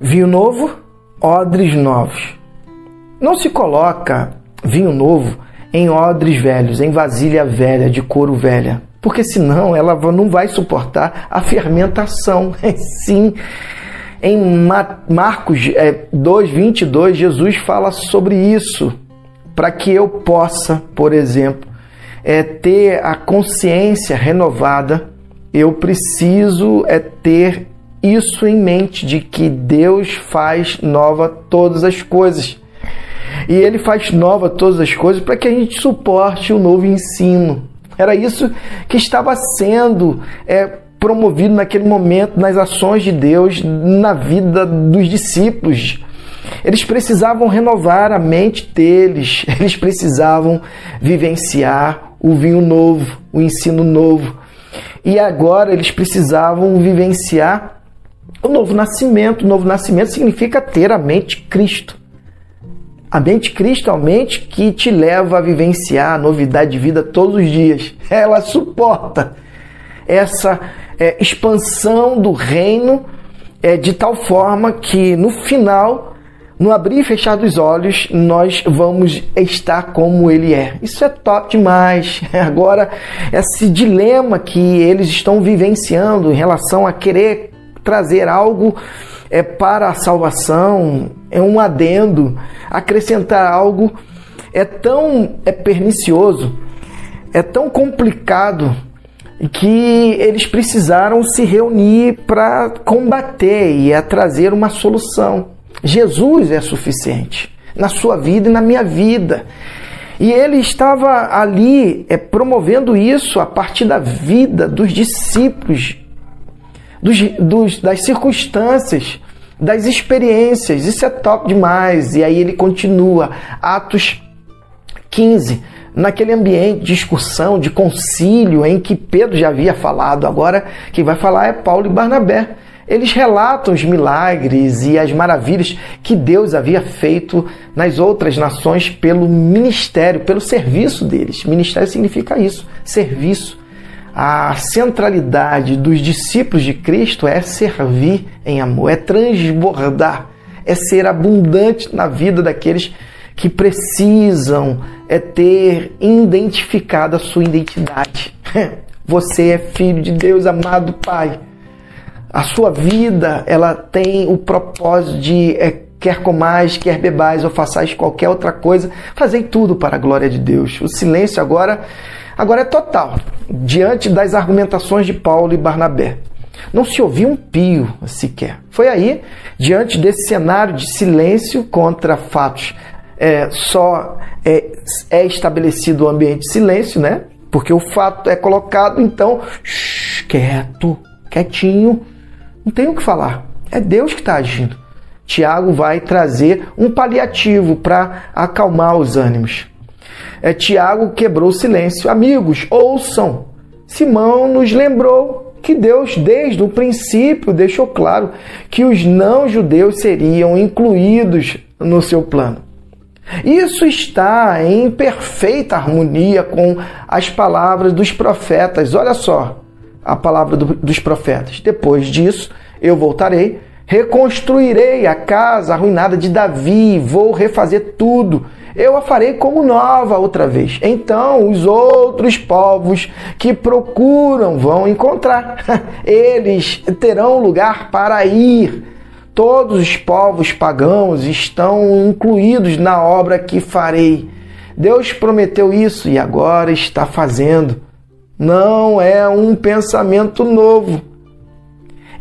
Vinho novo, odres novos. Não se coloca vinho novo em odres velhos, em vasilha velha, de couro velha, porque senão ela não vai suportar a fermentação. Sim, em Marcos 2, 22, Jesus fala sobre isso, para que eu possa, por exemplo, é, ter a consciência renovada, eu preciso é ter isso em mente de que Deus faz nova todas as coisas. E ele faz nova todas as coisas para que a gente suporte o novo ensino. Era isso que estava sendo é, promovido naquele momento nas ações de Deus na vida dos discípulos. Eles precisavam renovar a mente deles, eles precisavam vivenciar o vinho novo, o ensino novo. E agora eles precisavam vivenciar o novo nascimento. O novo nascimento significa ter a mente Cristo. A mente Cristo é a mente que te leva a vivenciar a novidade de vida todos os dias. Ela suporta essa é, expansão do reino é, de tal forma que no final, no abrir e fechar dos olhos, nós vamos estar como ele é. Isso é top demais. Agora, esse dilema que eles estão vivenciando em relação a querer trazer algo é, para a salvação, é um adendo, acrescentar algo é tão é pernicioso, é tão complicado que eles precisaram se reunir para combater e a trazer uma solução. Jesus é suficiente na sua vida e na minha vida. E ele estava ali é, promovendo isso a partir da vida dos discípulos dos, dos, das circunstâncias, das experiências. Isso é top demais. E aí ele continua, Atos 15, naquele ambiente de discussão, de concílio, em que Pedro já havia falado, agora quem vai falar é Paulo e Barnabé. Eles relatam os milagres e as maravilhas que Deus havia feito nas outras nações pelo ministério, pelo serviço deles. Ministério significa isso, serviço a centralidade dos discípulos de Cristo é servir em amor, é transbordar, é ser abundante na vida daqueles que precisam é ter identificado a sua identidade. Você é filho de Deus, amado Pai. A sua vida, ela tem o propósito de é, quer comais, quer bebais ou façais qualquer outra coisa, fazei tudo para a glória de Deus. O silêncio agora Agora é total, diante das argumentações de Paulo e Barnabé. Não se ouvia um pio sequer. Foi aí, diante desse cenário de silêncio contra fatos, é, só é, é estabelecido o ambiente de silêncio, né? Porque o fato é colocado, então, shh, quieto, quietinho, não tem o que falar. É Deus que está agindo. Tiago vai trazer um paliativo para acalmar os ânimos é, Tiago quebrou o silêncio. Amigos, ouçam. Simão nos lembrou que Deus, desde o princípio, deixou claro que os não-judeus seriam incluídos no seu plano. Isso está em perfeita harmonia com as palavras dos profetas. Olha só a palavra do, dos profetas. Depois disso, eu voltarei, reconstruirei a casa arruinada de Davi, vou refazer tudo eu a farei como nova outra vez. Então os outros povos que procuram vão encontrar. Eles terão lugar para ir. Todos os povos pagãos estão incluídos na obra que farei. Deus prometeu isso e agora está fazendo. Não é um pensamento novo.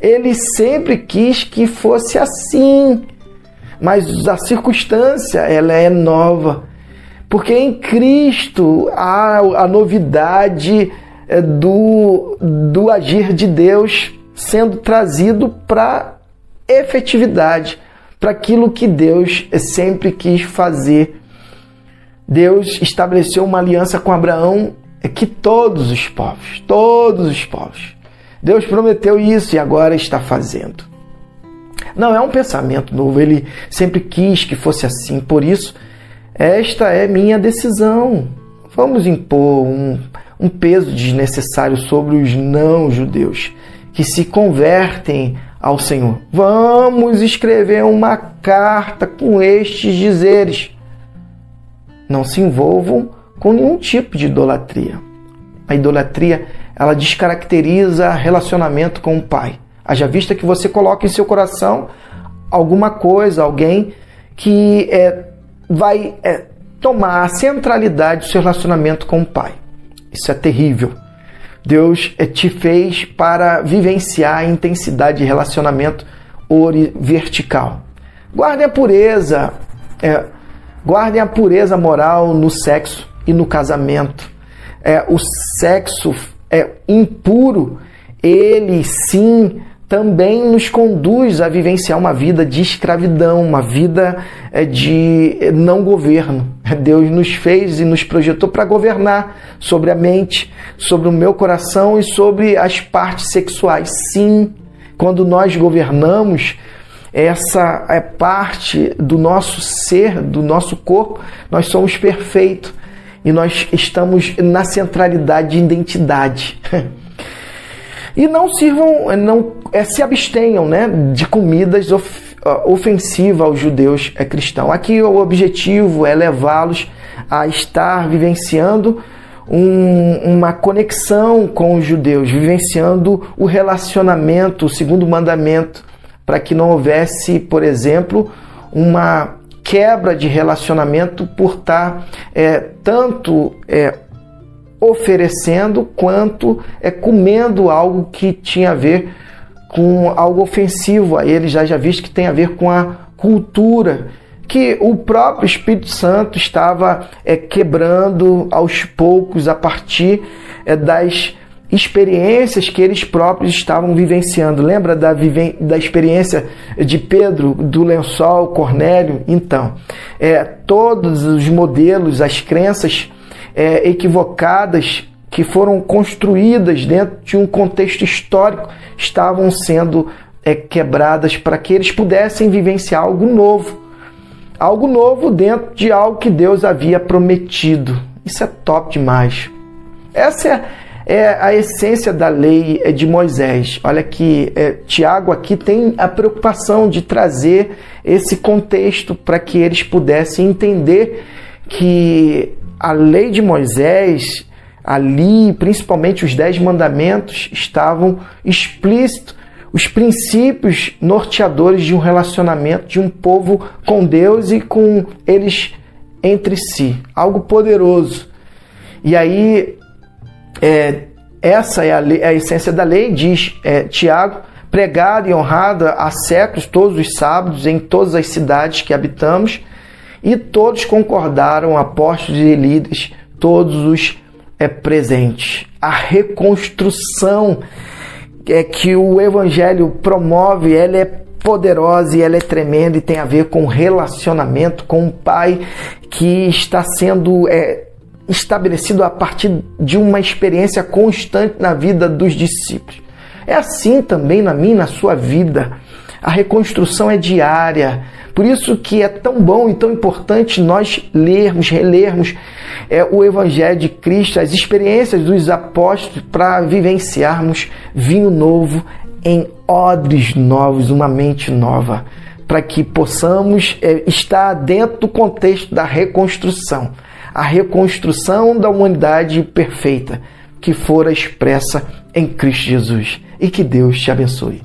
Ele sempre quis que fosse assim mas a circunstância ela é nova, porque em Cristo há a novidade é, do, do agir de Deus sendo trazido para efetividade, para aquilo que Deus sempre quis fazer. Deus estabeleceu uma aliança com Abraão é que todos os povos, todos os povos. Deus prometeu isso e agora está fazendo. Não é um pensamento novo, ele sempre quis que fosse assim. Por isso, esta é minha decisão. Vamos impor um, um peso desnecessário sobre os não-judeus que se convertem ao Senhor. Vamos escrever uma carta com estes dizeres. Não se envolvam com nenhum tipo de idolatria. A idolatria, ela descaracteriza relacionamento com o Pai. Haja vista que você coloca em seu coração alguma coisa, alguém que é, vai é, tomar a centralidade do seu relacionamento com o Pai. Isso é terrível. Deus é, te fez para vivenciar a intensidade de relacionamento vertical. Guardem a pureza, é, guardem a pureza moral no sexo e no casamento. É, o sexo é impuro, ele sim também nos conduz a vivenciar uma vida de escravidão, uma vida é, de não governo. Deus nos fez e nos projetou para governar sobre a mente, sobre o meu coração e sobre as partes sexuais. Sim, quando nós governamos essa é parte do nosso ser, do nosso corpo, nós somos perfeitos e nós estamos na centralidade de identidade. E não sirvam, não é, se abstenham né, de comidas of, ofensivas aos judeus é, cristãos. Aqui o objetivo é levá-los a estar vivenciando um, uma conexão com os judeus, vivenciando o relacionamento, o segundo mandamento, para que não houvesse, por exemplo, uma quebra de relacionamento por estar é, tanto é, oferecendo quanto é comendo algo que tinha a ver com algo ofensivo a ele, já já visto que tem a ver com a cultura que o próprio Espírito Santo estava é, quebrando aos poucos a partir é, das experiências que eles próprios estavam vivenciando. Lembra da, viven da experiência de Pedro, do lençol, Cornélio? Então, é, todos os modelos, as crenças é, equivocadas que foram construídas dentro de um contexto histórico estavam sendo é, quebradas para que eles pudessem vivenciar algo novo. Algo novo dentro de algo que Deus havia prometido. Isso é top demais. Essa é, é a essência da lei é, de Moisés. Olha que é, Tiago aqui tem a preocupação de trazer esse contexto para que eles pudessem entender que a lei de Moisés, ali, principalmente os dez mandamentos, estavam explícitos os princípios norteadores de um relacionamento de um povo com Deus e com eles entre si. Algo poderoso. E aí, é, essa é a, lei, a, essência da lei, diz é, Tiago, pregada e honrada há séculos, todos os sábados, em todas as cidades que habitamos e todos concordaram, apóstolos e líderes, todos os é, presentes. A reconstrução é que o Evangelho promove, ela é poderosa e ela é tremenda e tem a ver com relacionamento com o Pai que está sendo é, estabelecido a partir de uma experiência constante na vida dos discípulos. É assim também na minha, na sua vida. A reconstrução é diária. Por isso que é tão bom e tão importante nós lermos, relermos é, o Evangelho de Cristo, as experiências dos apóstolos para vivenciarmos vinho novo em odres novos, uma mente nova, para que possamos é, estar dentro do contexto da reconstrução, a reconstrução da humanidade perfeita que fora expressa em Cristo Jesus. E que Deus te abençoe.